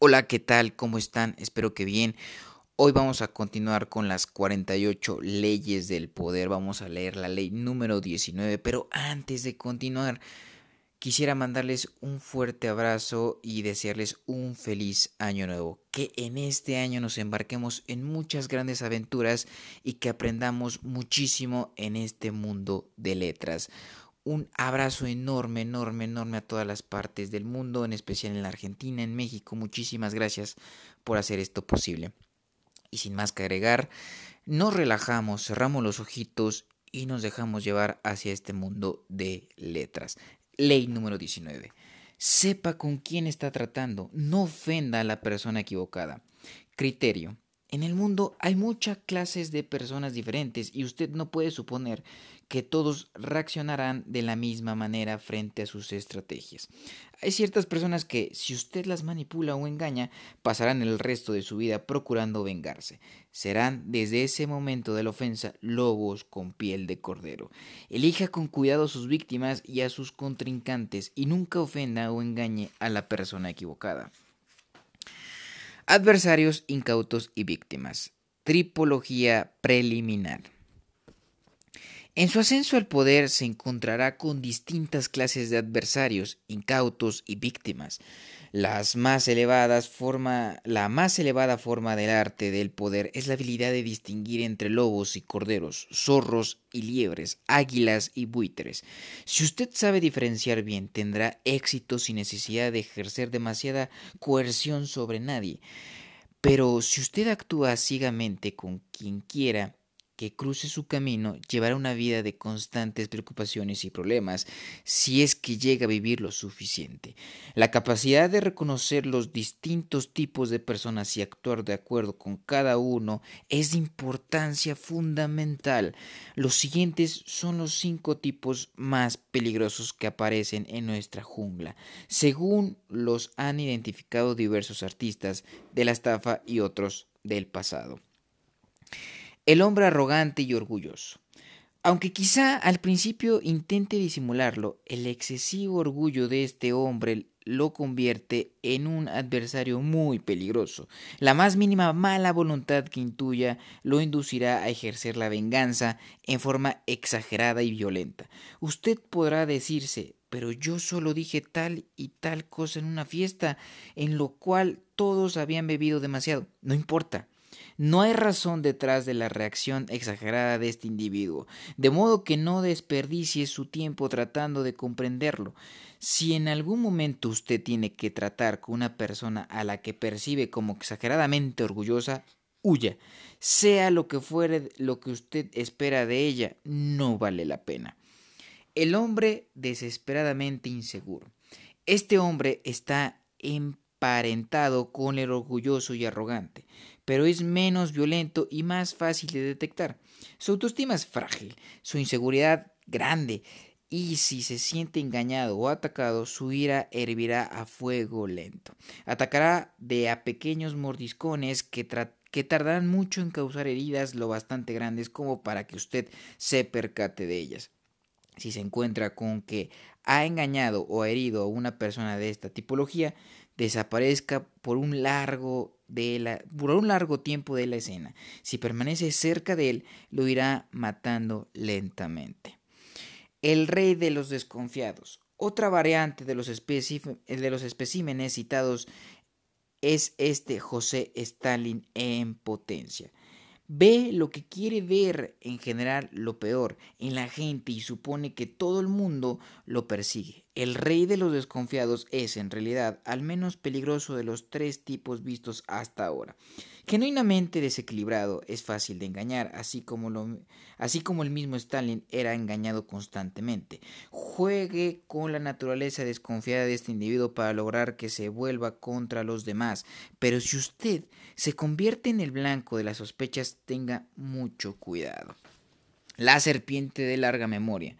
Hola, ¿qué tal? ¿Cómo están? Espero que bien. Hoy vamos a continuar con las 48 leyes del poder. Vamos a leer la ley número 19, pero antes de continuar, quisiera mandarles un fuerte abrazo y desearles un feliz año nuevo. Que en este año nos embarquemos en muchas grandes aventuras y que aprendamos muchísimo en este mundo de letras un abrazo enorme, enorme, enorme a todas las partes del mundo, en especial en la Argentina, en México. Muchísimas gracias por hacer esto posible. Y sin más que agregar, nos relajamos, cerramos los ojitos y nos dejamos llevar hacia este mundo de letras. Ley número 19. Sepa con quién está tratando, no ofenda a la persona equivocada. Criterio. En el mundo hay muchas clases de personas diferentes y usted no puede suponer que todos reaccionarán de la misma manera frente a sus estrategias. Hay ciertas personas que, si usted las manipula o engaña, pasarán el resto de su vida procurando vengarse. Serán, desde ese momento de la ofensa, lobos con piel de cordero. Elija con cuidado a sus víctimas y a sus contrincantes y nunca ofenda o engañe a la persona equivocada. Adversarios, incautos y víctimas. Tripología preliminar. En su ascenso al poder se encontrará con distintas clases de adversarios, incautos y víctimas. Las más elevadas forma, la más elevada forma del arte del poder es la habilidad de distinguir entre lobos y corderos, zorros y liebres, águilas y buitres. Si usted sabe diferenciar bien, tendrá éxito sin necesidad de ejercer demasiada coerción sobre nadie. Pero si usted actúa ciegamente con quien quiera, que cruce su camino llevará una vida de constantes preocupaciones y problemas si es que llega a vivir lo suficiente. La capacidad de reconocer los distintos tipos de personas y actuar de acuerdo con cada uno es de importancia fundamental. Los siguientes son los cinco tipos más peligrosos que aparecen en nuestra jungla, según los han identificado diversos artistas de la estafa y otros del pasado. El hombre arrogante y orgulloso. Aunque quizá al principio intente disimularlo, el excesivo orgullo de este hombre lo convierte en un adversario muy peligroso. La más mínima mala voluntad que intuya lo inducirá a ejercer la venganza en forma exagerada y violenta. Usted podrá decirse, pero yo solo dije tal y tal cosa en una fiesta en lo cual todos habían bebido demasiado. No importa. No hay razón detrás de la reacción exagerada de este individuo, de modo que no desperdicie su tiempo tratando de comprenderlo. Si en algún momento usted tiene que tratar con una persona a la que percibe como exageradamente orgullosa, huya. Sea lo que fuere lo que usted espera de ella, no vale la pena. El hombre desesperadamente inseguro. Este hombre está emparentado con el orgulloso y arrogante pero es menos violento y más fácil de detectar. Su autoestima es frágil, su inseguridad grande, y si se siente engañado o atacado, su ira hervirá a fuego lento. Atacará de a pequeños mordiscones que, que tardarán mucho en causar heridas lo bastante grandes como para que usted se percate de ellas. Si se encuentra con que ha engañado o herido a una persona de esta tipología, desaparezca por un largo de la, por un largo tiempo de la escena. Si permanece cerca de él, lo irá matando lentamente. El rey de los desconfiados. Otra variante de los, de los especímenes citados es este José Stalin en potencia. Ve lo que quiere ver en general lo peor en la gente y supone que todo el mundo lo persigue. El rey de los desconfiados es en realidad al menos peligroso de los tres tipos vistos hasta ahora. Genuinamente desequilibrado, es fácil de engañar, así como, lo, así como el mismo Stalin era engañado constantemente. Juegue con la naturaleza desconfiada de este individuo para lograr que se vuelva contra los demás, pero si usted se convierte en el blanco de las sospechas, tenga mucho cuidado. La serpiente de larga memoria.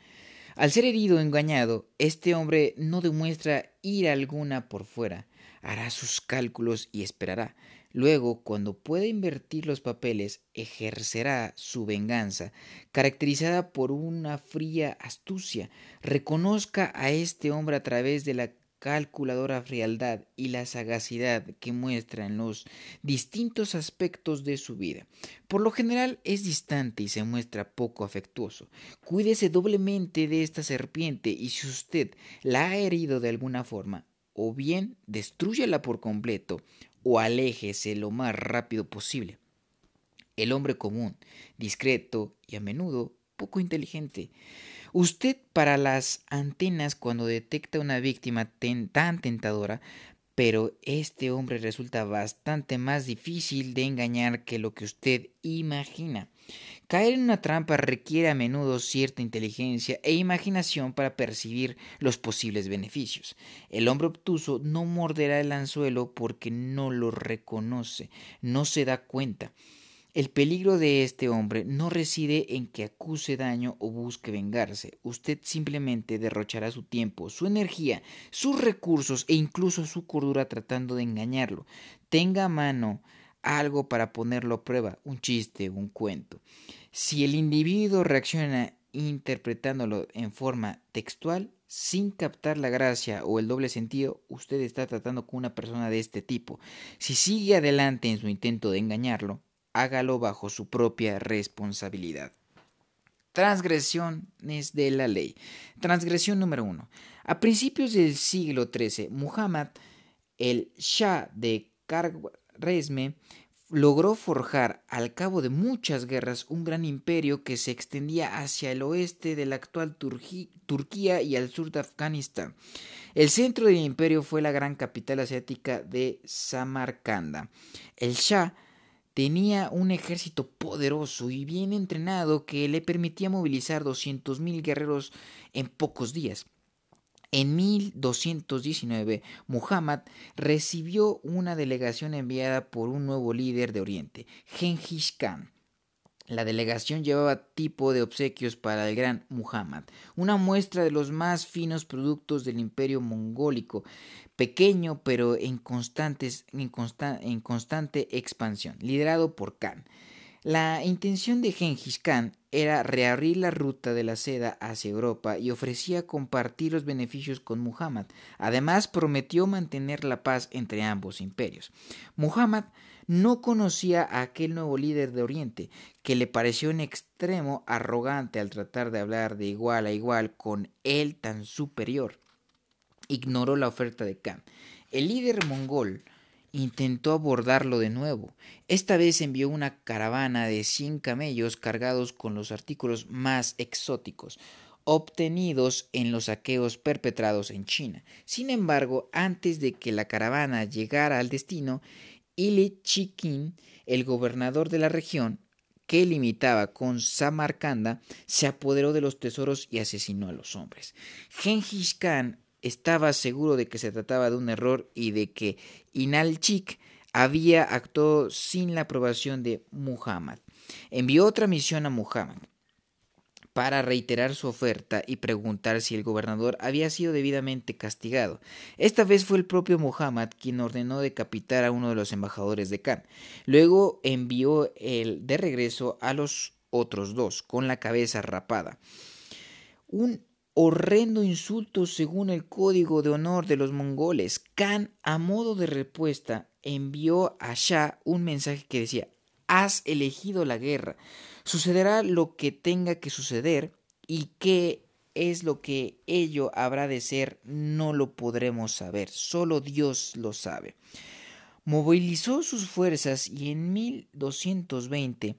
Al ser herido o engañado, este hombre no demuestra ira alguna por fuera, hará sus cálculos y esperará. Luego, cuando pueda invertir los papeles, ejercerá su venganza, caracterizada por una fría astucia. Reconozca a este hombre a través de la calculadora frialdad y la sagacidad que muestra en los distintos aspectos de su vida. Por lo general es distante y se muestra poco afectuoso. Cuídese doblemente de esta serpiente y si usted la ha herido de alguna forma, o bien destruyela por completo o aléjese lo más rápido posible. El hombre común, discreto y a menudo poco inteligente, Usted para las antenas cuando detecta una víctima tan tentadora, pero este hombre resulta bastante más difícil de engañar que lo que usted imagina. Caer en una trampa requiere a menudo cierta inteligencia e imaginación para percibir los posibles beneficios. El hombre obtuso no morderá el anzuelo porque no lo reconoce, no se da cuenta. El peligro de este hombre no reside en que acuse daño o busque vengarse. Usted simplemente derrochará su tiempo, su energía, sus recursos e incluso su cordura tratando de engañarlo. Tenga a mano algo para ponerlo a prueba, un chiste, un cuento. Si el individuo reacciona interpretándolo en forma textual, sin captar la gracia o el doble sentido, usted está tratando con una persona de este tipo. Si sigue adelante en su intento de engañarlo, hágalo bajo su propia responsabilidad. Transgresiones de la ley. Transgresión número uno. A principios del siglo XIII, Muhammad, el Shah de Khwarizm, logró forjar, al cabo de muchas guerras, un gran imperio que se extendía hacia el oeste de la actual Turquía y al sur de Afganistán. El centro del imperio fue la gran capital asiática de Samarcanda. El Shah Tenía un ejército poderoso y bien entrenado que le permitía movilizar 200.000 guerreros en pocos días. En 1219, Muhammad recibió una delegación enviada por un nuevo líder de Oriente, Genghis Khan. La delegación llevaba tipo de obsequios para el gran Muhammad, una muestra de los más finos productos del imperio mongólico, pequeño pero en, en, constante expansión, liderado por Khan. La intención de Genghis Khan era reabrir la ruta de la seda hacia Europa y ofrecía compartir los beneficios con Muhammad. Además, prometió mantener la paz entre ambos imperios. Muhammad no conocía a aquel nuevo líder de Oriente, que le pareció en extremo arrogante al tratar de hablar de igual a igual con él tan superior ignoró la oferta de Khan. El líder mongol intentó abordarlo de nuevo. Esta vez envió una caravana de cien camellos cargados con los artículos más exóticos obtenidos en los saqueos perpetrados en China. Sin embargo, antes de que la caravana llegara al destino, Ili Chikin, el gobernador de la región, que limitaba con Samarcanda, se apoderó de los tesoros y asesinó a los hombres. Genghis Khan estaba seguro de que se trataba de un error y de que Inalchik había actuado sin la aprobación de Muhammad. Envió otra misión a Muhammad para reiterar su oferta y preguntar si el gobernador había sido debidamente castigado. Esta vez fue el propio Muhammad quien ordenó decapitar a uno de los embajadores de Khan. Luego envió el de regreso a los otros dos, con la cabeza rapada. Un horrendo insulto según el código de honor de los mongoles. Khan, a modo de respuesta, envió a Shah un mensaje que decía Has elegido la guerra. Sucederá lo que tenga que suceder y qué es lo que ello habrá de ser no lo podremos saber. Solo Dios lo sabe. Movilizó sus fuerzas y en 1220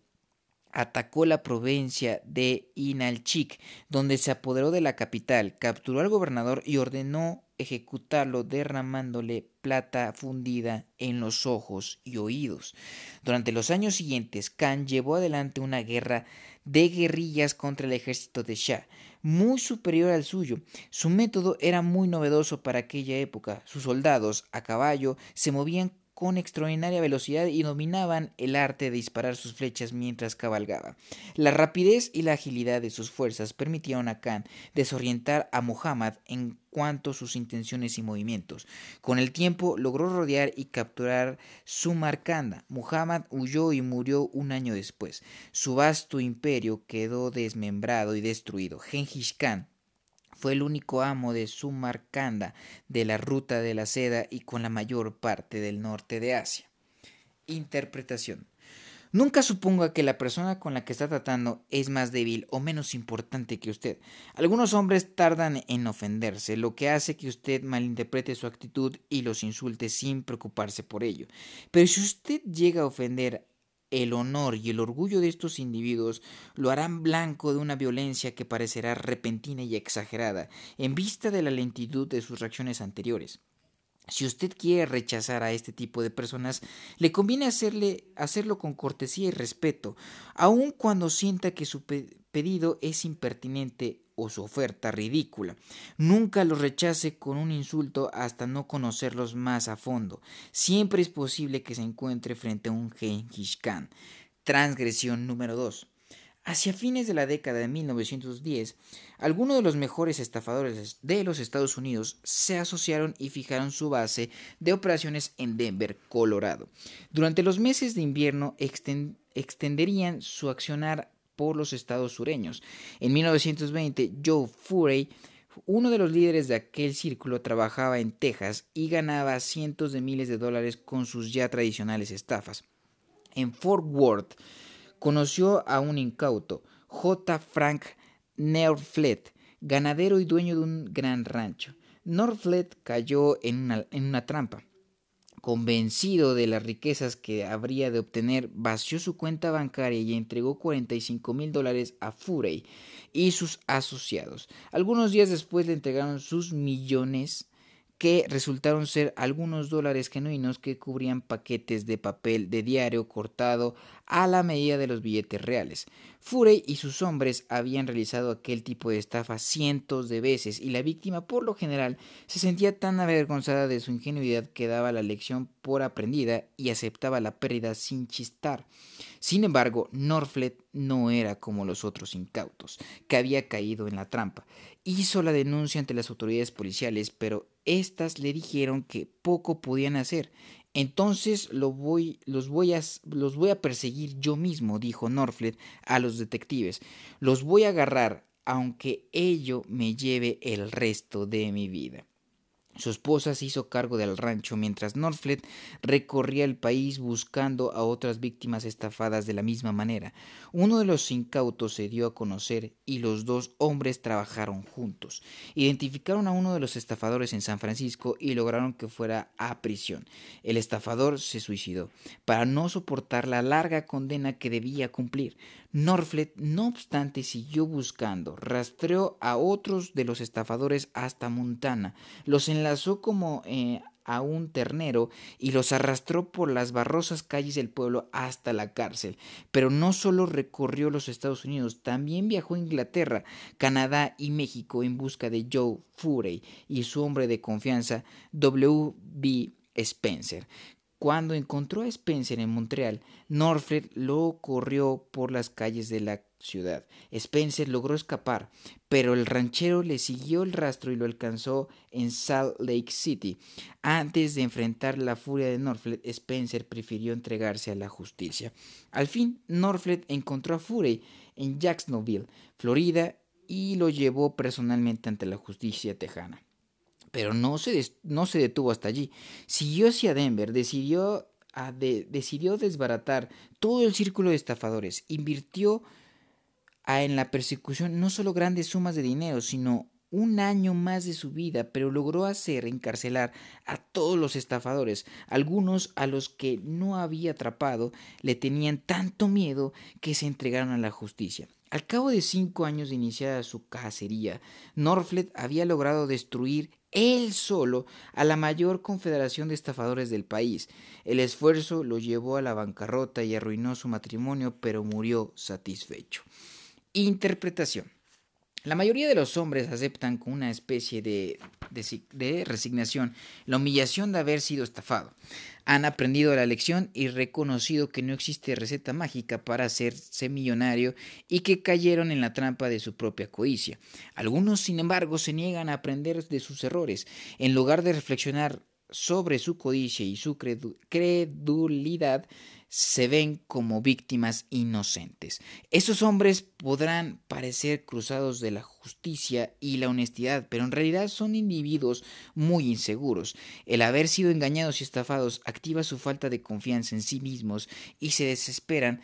atacó la provincia de Inalchik, donde se apoderó de la capital, capturó al gobernador y ordenó ejecutarlo derramándole plata fundida en los ojos y oídos. Durante los años siguientes, Khan llevó adelante una guerra de guerrillas contra el ejército de Shah, muy superior al suyo. Su método era muy novedoso para aquella época. Sus soldados, a caballo, se movían con extraordinaria velocidad y dominaban el arte de disparar sus flechas mientras cabalgaba. La rapidez y la agilidad de sus fuerzas permitieron a Khan desorientar a Muhammad en cuanto a sus intenciones y movimientos. Con el tiempo logró rodear y capturar Sumarcanda. Muhammad huyó y murió un año después. Su vasto imperio quedó desmembrado y destruido. Genghis Khan Fue el único amo de Sumarcanda, de la ruta de la seda y con la mayor parte del norte de Asia. Interpretación. Nunca suponga que la persona con la que está tratando es más débil o menos importante que usted. Algunos hombres tardan en ofenderse, lo que hace que usted malinterprete su actitud y los insulte sin preocuparse por ello. Pero si usted llega a ofender el honor y el orgullo de estos individuos lo harán blanco de una violencia que parecerá repentina y exagerada en vista de la lentitud de sus reacciones anteriores. Si usted quiere rechazar a este tipo de personas, le conviene hacerle, hacerlo con cortesía y respeto, aun cuando sienta que su pedido es impertinente o su oferta ridícula. Nunca los rechace con un insulto hasta no conocerlos más a fondo. Siempre es posible que se encuentre frente a un Genghis Khan. Transgresión número 2. Hacia fines de la década de 1910, algunos de los mejores estafadores de los Estados Unidos se asociaron y fijaron su base de operaciones en Denver, Colorado. Durante los meses de invierno extenderían su accionar por los estados sureños. En 1920, Joe Furey, uno de los líderes de aquel círculo, trabajaba en Texas y ganaba cientos de miles de dólares con sus ya tradicionales estafas. En Fort Worth, conoció a un incauto, J. Frank Norflet, ganadero y dueño de un gran rancho. Norflet cayó en una trampa. Convencido de las riquezas que habría de obtener, vació su cuenta bancaria y entregó 45 mil dólares a Furey y sus asociados. Algunos días después le entregaron sus millones que resultaron ser algunos dólares genuinos que cubrían paquetes de papel de diario cortado a la medida de los billetes reales. Furey y sus hombres habían realizado aquel tipo de estafa cientos de veces y la víctima por lo general se sentía tan avergonzada de su ingenuidad que daba la lección por aprendida y aceptaba la pérdida sin chistar. Sin embargo, Norflet no era como los otros incautos, que había caído en la trampa. Hizo la denuncia ante las autoridades policiales, pero éstas le dijeron que poco podían hacer. Entonces los, voy a, los voy a perseguir yo mismo, dijo Norflet a los detectives. Los voy a agarrar, aunque ello me lleve el resto de mi vida. Su esposa se hizo cargo del rancho mientras Norflet recorría el país buscando a otras víctimas estafadas de la misma manera. Uno de los incautos se dio a conocer y los dos hombres trabajaron juntos. Identificaron a uno de los estafadores en San Francisco y lograron que fuera a prisión. El estafador se suicidó para no soportar la larga condena que debía cumplir. Norflet, no obstante, siguió buscando, rastreó a otros de los estafadores hasta Montana, los como eh, a un ternero y los arrastró por las barrosas calles del pueblo hasta la cárcel. Pero no solo recorrió los Estados Unidos, también viajó a Inglaterra, Canadá y México en busca de Joe Furey y su hombre de confianza, W. B. Spencer, cuando encontró a Spencer en Montreal, Norfred lo corrió por las calles de la ciudad. Spencer logró escapar, pero el ranchero le siguió el rastro y lo alcanzó en Salt Lake City. Antes de enfrentar la furia de Norflet, Spencer prefirió entregarse a la justicia. Al fin, Norflet encontró a Furey en Jacksonville, Florida, y lo llevó personalmente ante la justicia tejana. Pero no se, no se detuvo hasta allí. Siguió hacia Denver, decidió, decidió desbaratar todo el círculo de estafadores, invirtió en la persecución no solo grandes sumas de dinero, sino un año más de su vida, pero logró hacer encarcelar a todos los estafadores. Algunos a los que no había atrapado le tenían tanto miedo que se entregaron a la justicia. Al cabo de cinco años de iniciada su cacería, Norflet había logrado destruir él solo a la mayor confederación de estafadores del país. El esfuerzo lo llevó a la bancarrota y arruinó su matrimonio, pero murió satisfecho. Interpretación. La mayoría de los hombres aceptan con una especie de, resignación la humillación de haber sido estafado. Han aprendido la lección y reconocido que no existe receta mágica para hacerse millonario y que cayeron en la trampa de su propia codicia. Algunos, sin embargo, se niegan a aprender de sus errores. En lugar de reflexionar sobre su codicia y su credulidad se ven como víctimas inocentes. Esos hombres podrán parecer cruzados de la justicia y la honestidad, pero en realidad son individuos muy inseguros. El haber sido engañados y estafados activa su falta de confianza en sí mismos y se desesperan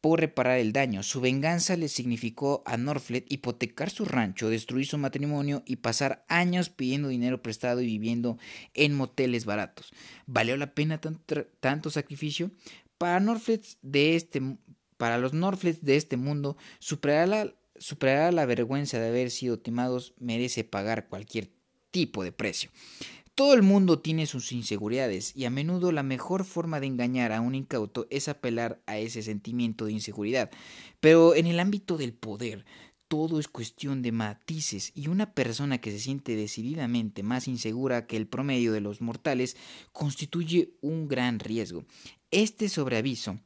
por reparar el daño. Su venganza le significó a Norflet hipotecar su rancho, destruir su matrimonio y pasar años pidiendo dinero prestado y viviendo en moteles baratos. ¿Valió la pena tanto, sacrificio? Para, este, para los Norflets de este mundo, superar superar la vergüenza de haber sido timados merece pagar cualquier tipo de precio. Todo el mundo tiene sus inseguridades y a menudo la mejor forma de engañar a un incauto es apelar a ese sentimiento de inseguridad. Pero en el ámbito del poder, todo es cuestión de matices y una persona que se siente decididamente más insegura que el promedio de los mortales constituye un gran riesgo. Este sobreaviso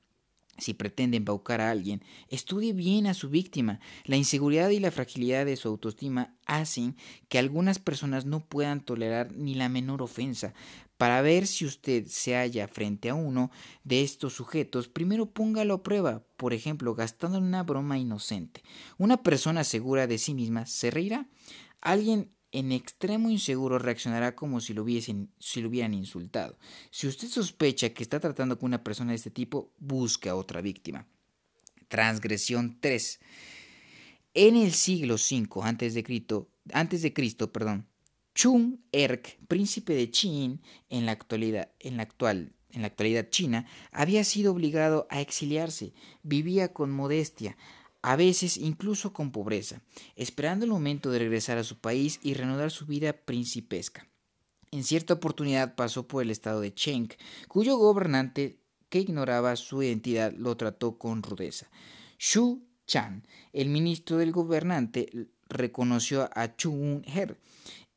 si pretende embaucar a alguien, estudie bien a su víctima. La inseguridad y la fragilidad de su autoestima hacen que algunas personas no puedan tolerar ni la menor ofensa. Para ver si usted se halla frente a uno de estos sujetos, primero póngalo a prueba, por ejemplo, gastando en una broma inocente. Una persona segura de sí misma se reirá. Alguien en extremo inseguro reaccionará como si lo, hubiesen, si lo hubieran insultado. Si usted sospecha que está tratando con una persona de este tipo, busque a otra víctima. Transgresión 3. En el siglo V antes de Cristo, antes de Cristo perdón, Chung Erk, príncipe de Qin, en la actualidad, China, había sido obligado a exiliarse, vivía con modestia, a veces incluso con pobreza, esperando el momento de regresar a su país y reanudar su vida principesca. En cierta oportunidad pasó por el estado de Cheng, cuyo gobernante, que ignoraba su identidad, lo trató con rudeza. Xu Chan, el ministro del gobernante, reconoció a Chu Her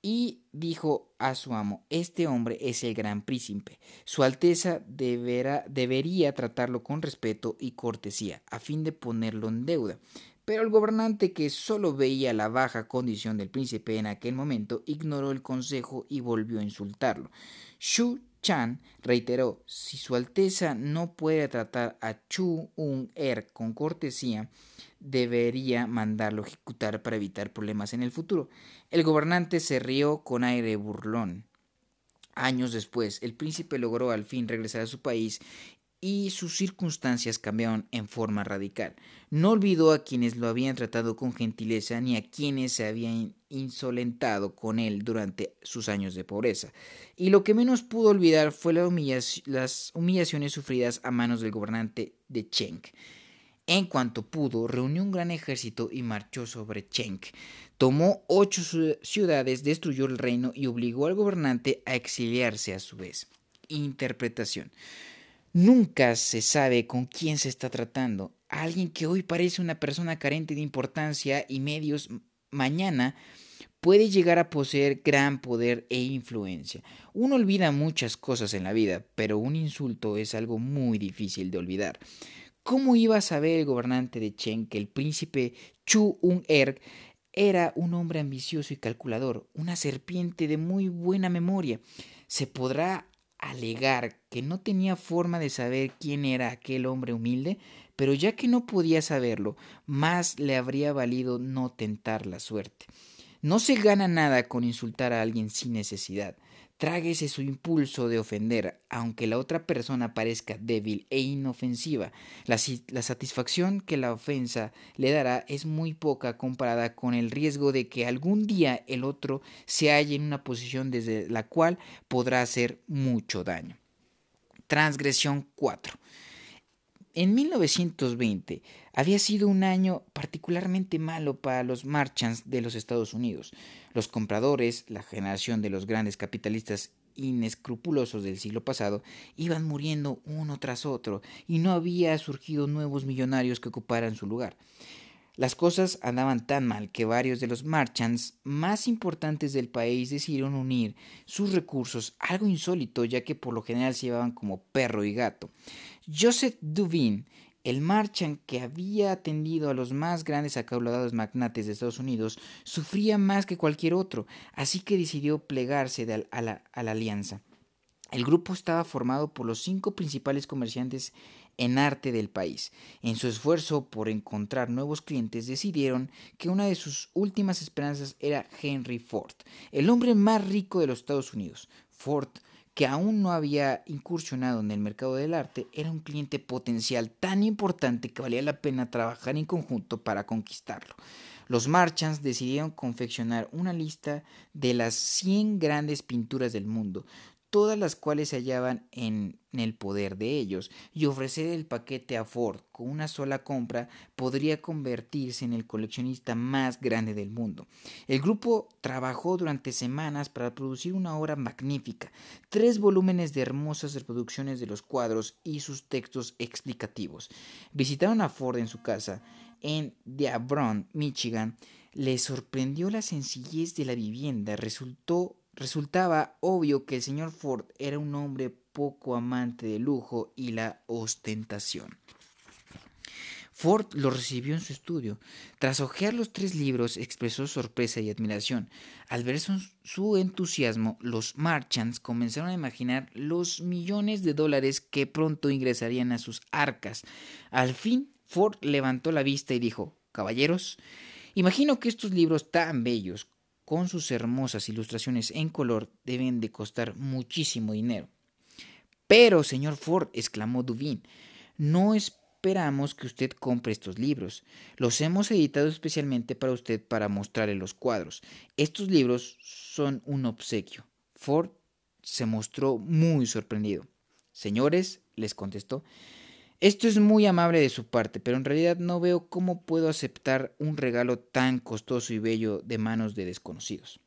y dijo a su amo, este hombre es el gran príncipe. Su Alteza debería tratarlo con respeto y cortesía, a fin de ponerlo en deuda. Pero el gobernante, que solo veía la baja condición del príncipe en aquel momento, ignoró el consejo y volvió a insultarlo. Shu Chan reiteró, si Su Alteza no puede tratar a Chu Un-er con cortesía, debería mandarlo ejecutar para evitar problemas en el futuro. El gobernante se rió con aire burlón. Años después, el príncipe logró al fin regresar a su país y sus circunstancias cambiaron en forma radical. No olvidó a quienes lo habían tratado con gentileza ni a quienes se habían insolentado con él durante sus años de pobreza. Y lo que menos pudo olvidar fue las humillaciones sufridas a manos del gobernante de Cheng. En cuanto pudo, reunió un gran ejército y marchó sobre Cheng. Tomó ocho ciudades, destruyó el reino y obligó al gobernante a exiliarse a su vez. Interpretación. Nunca se sabe con quién se está tratando. Alguien que hoy parece una persona carente de importancia y medios, mañana puede llegar a poseer gran poder e influencia. Uno olvida muchas cosas en la vida, pero un insulto es algo muy difícil de olvidar. ¿Cómo iba a saber el gobernante de Chen que el príncipe Chu Un-er era un hombre ambicioso y calculador, una serpiente de muy buena memoria? Se podrá alegar que no tenía forma de saber quién era aquel hombre humilde, pero ya que no podía saberlo, más le habría valido no tentar la suerte. No se gana nada con insultar a alguien sin necesidad. Tráguese su impulso de ofender, aunque la otra persona parezca débil e inofensiva. La, satisfacción que la ofensa le dará es muy poca comparada con el riesgo de que algún día el otro se halle en una posición desde la cual podrá hacer mucho daño. Transgresión 4. En 1920 había sido un año particularmente malo para los marchands de los Estados Unidos. Los compradores, la generación de los grandes capitalistas inescrupulosos del siglo pasado, iban muriendo uno tras otro y no había surgido nuevos millonarios que ocuparan su lugar. Las cosas andaban tan mal que varios de los marchands más importantes del país decidieron unir sus recursos, algo insólito ya que por lo general se llevaban como perro y gato. Joseph Duvin, el marchand que había atendido a los más grandes acaudalados magnates de Estados Unidos, sufría más que cualquier otro, así que decidió plegarse a la alianza. El grupo estaba formado por los cinco principales comerciantes en arte del país. En su esfuerzo por encontrar nuevos clientes decidieron que una de sus últimas esperanzas era Henry Ford, el hombre más rico de los Estados Unidos. Ford que aún no había incursionado en el mercado del arte, era un cliente potencial tan importante que valía la pena trabajar en conjunto para conquistarlo. Los Marchands decidieron confeccionar una lista de las 100 grandes pinturas del mundo, todas las cuales se hallaban en, el poder de ellos, y ofrecer el paquete a Ford con una sola compra podría convertirse en el coleccionista más grande del mundo. El grupo trabajó durante semanas para producir una obra magnífica, tres volúmenes de hermosas reproducciones de los cuadros y sus textos explicativos. Visitaron a Ford en su casa en Dearborn, Michigan. Les sorprendió la sencillez de la vivienda, resultó Resultaba obvio que el señor Ford era un hombre poco amante de lujo y la ostentación. Ford lo recibió en su estudio. Tras hojear los tres libros, expresó sorpresa y admiración. Al ver su, entusiasmo, los Marchands comenzaron a imaginar los millones de dólares que pronto ingresarían a sus arcas. Al fin, Ford levantó la vista y dijo Caballeros, imagino que estos libros tan bellos con sus hermosas ilustraciones en color deben de costar muchísimo dinero. Pero, señor Ford, exclamó Duvin, no esperamos que usted compre estos libros. Los hemos editado especialmente para usted para mostrarle los cuadros. Estos libros son un obsequio. Ford se mostró muy sorprendido. Señores, les contestó, esto es muy amable de su parte, pero en realidad no veo cómo puedo aceptar un regalo tan costoso y bello de manos de desconocidos.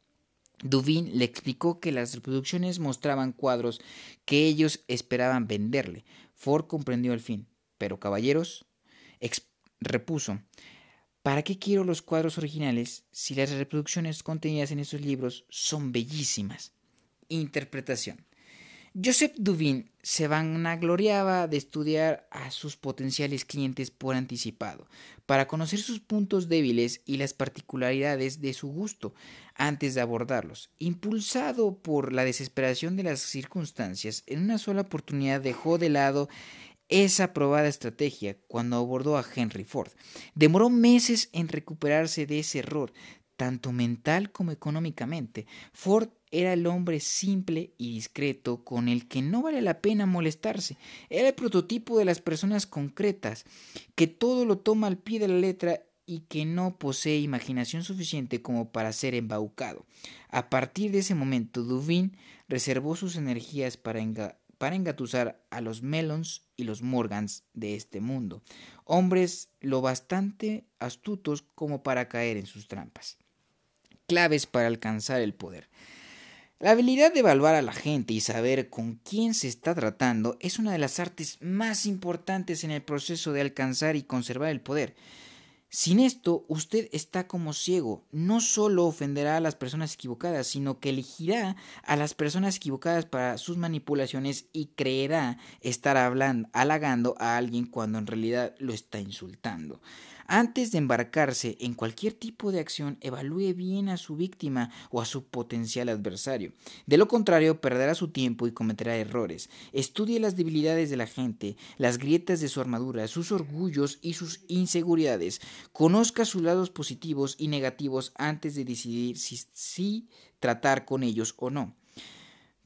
Duvin le explicó que las reproducciones mostraban cuadros que ellos esperaban venderle. Ford comprendió al fin. Pero, caballeros, repuso, ¿para qué quiero los cuadros originales si las reproducciones contenidas en esos libros son bellísimas? Interpretación. Joseph Duvin se vanagloriaba de estudiar a sus potenciales clientes por anticipado, para conocer sus puntos débiles y las particularidades de su gusto antes de abordarlos. Impulsado por la desesperación de las circunstancias, en una sola oportunidad dejó de lado esa probada estrategia cuando abordó a Henry Ford. Demoró meses en recuperarse de ese error, tanto mental como económicamente. Ford era el hombre simple y discreto con el que no vale la pena molestarse. Era el prototipo de las personas concretas, que todo lo toma al pie de la letra y que no posee imaginación suficiente como para ser embaucado. A partir de ese momento, Duvin reservó sus energías para, para engatusar a los Melons y los Morgans de este mundo, hombres lo bastante astutos como para caer en sus trampas. Claves para alcanzar el poder. La habilidad de evaluar a la gente y saber con quién se está tratando es una de las artes más importantes en el proceso de alcanzar y conservar el poder. Sin esto, usted está como ciego. No solo ofenderá a las personas equivocadas, sino que elegirá a las personas equivocadas para sus manipulaciones y creerá estar hablando, halagando a alguien cuando en realidad lo está insultando. Antes de embarcarse en cualquier tipo de acción, evalúe bien a su víctima o a su potencial adversario. De lo contrario, perderá su tiempo y cometerá errores. Estudie las debilidades de la gente, las grietas de su armadura, sus orgullos y sus inseguridades. Conozca sus lados positivos y negativos antes de decidir si, si tratar con ellos o no.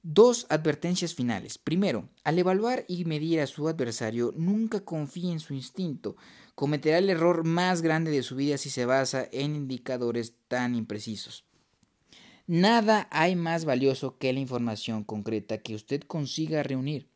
Dos advertencias finales. Primero, al evaluar y medir a su adversario, nunca confíe en su instinto. Cometerá el error más grande de su vida si se basa en indicadores tan imprecisos. Nada hay más valioso que la información concreta que usted consiga reunir.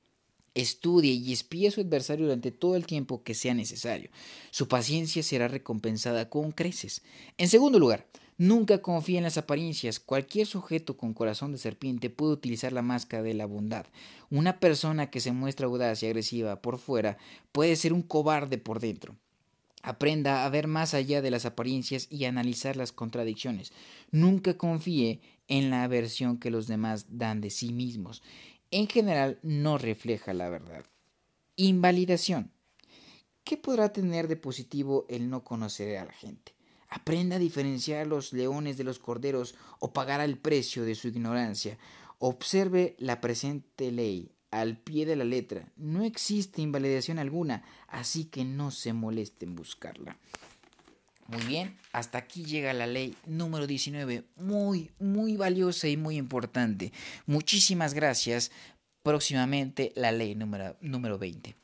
Estudie y espíe a su adversario durante todo el tiempo que sea necesario. Su paciencia será recompensada con creces. En segundo lugar, Nunca confíe en las apariencias. Cualquier sujeto con corazón de serpiente puede utilizar la máscara de la bondad. Una persona que se muestra audaz y agresiva por fuera puede ser un cobarde por dentro. Aprenda a ver más allá de las apariencias y analizar las contradicciones. Nunca confíe en la versión que los demás dan de sí mismos. En general no refleja la verdad. Invalidación. ¿Qué podrá tener de positivo el no conocer a la gente? Aprenda a diferenciar los leones de los corderos o pagará el precio de su ignorancia. Observe la presente ley al pie de la letra. No existe invalidación alguna, así que no se moleste en buscarla. Muy bien, hasta aquí llega la ley número 19, muy, muy valiosa y muy importante. Muchísimas gracias. Próximamente la ley número, número 20.